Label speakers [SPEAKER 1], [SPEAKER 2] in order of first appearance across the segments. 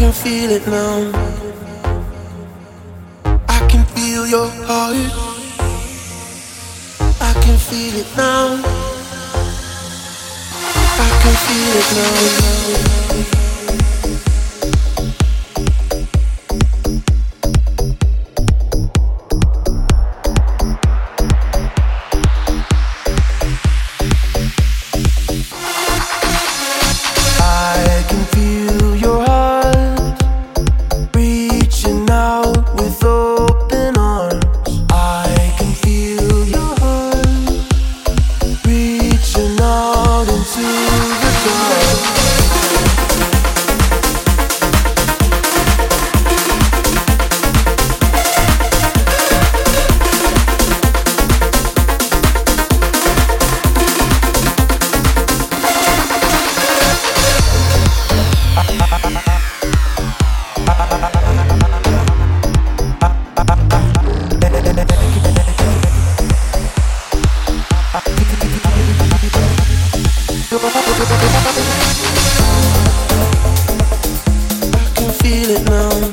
[SPEAKER 1] can feel it now. I can feel your heart. I can feel it now. I can feel it now. I can feel it now.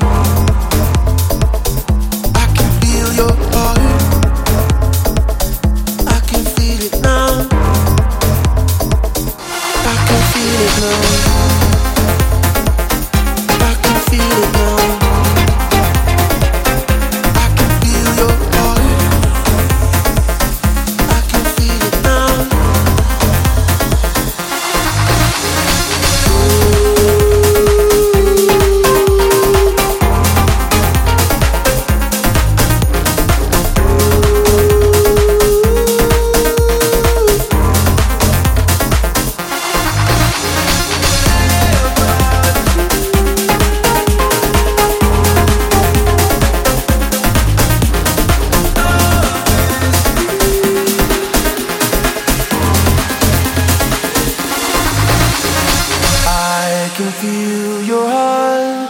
[SPEAKER 1] Can feel your heart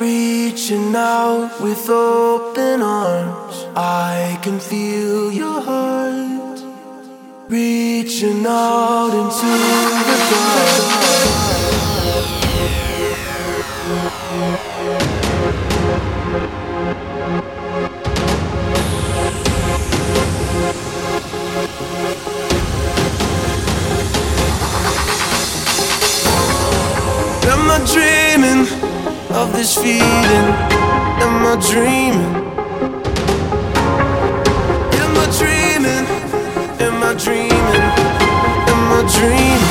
[SPEAKER 1] reaching out with open arms. I can feel your heart reaching out into the dark. I dreaming of this feeling? Am I dreaming? Am I dreaming? Am I dreaming? Am I dreaming?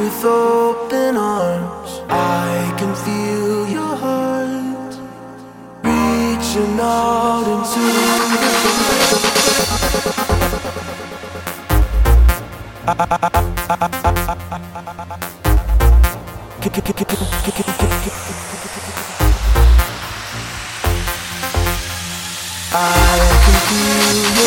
[SPEAKER 1] with open arms. I can feel your heart reaching out into I can feel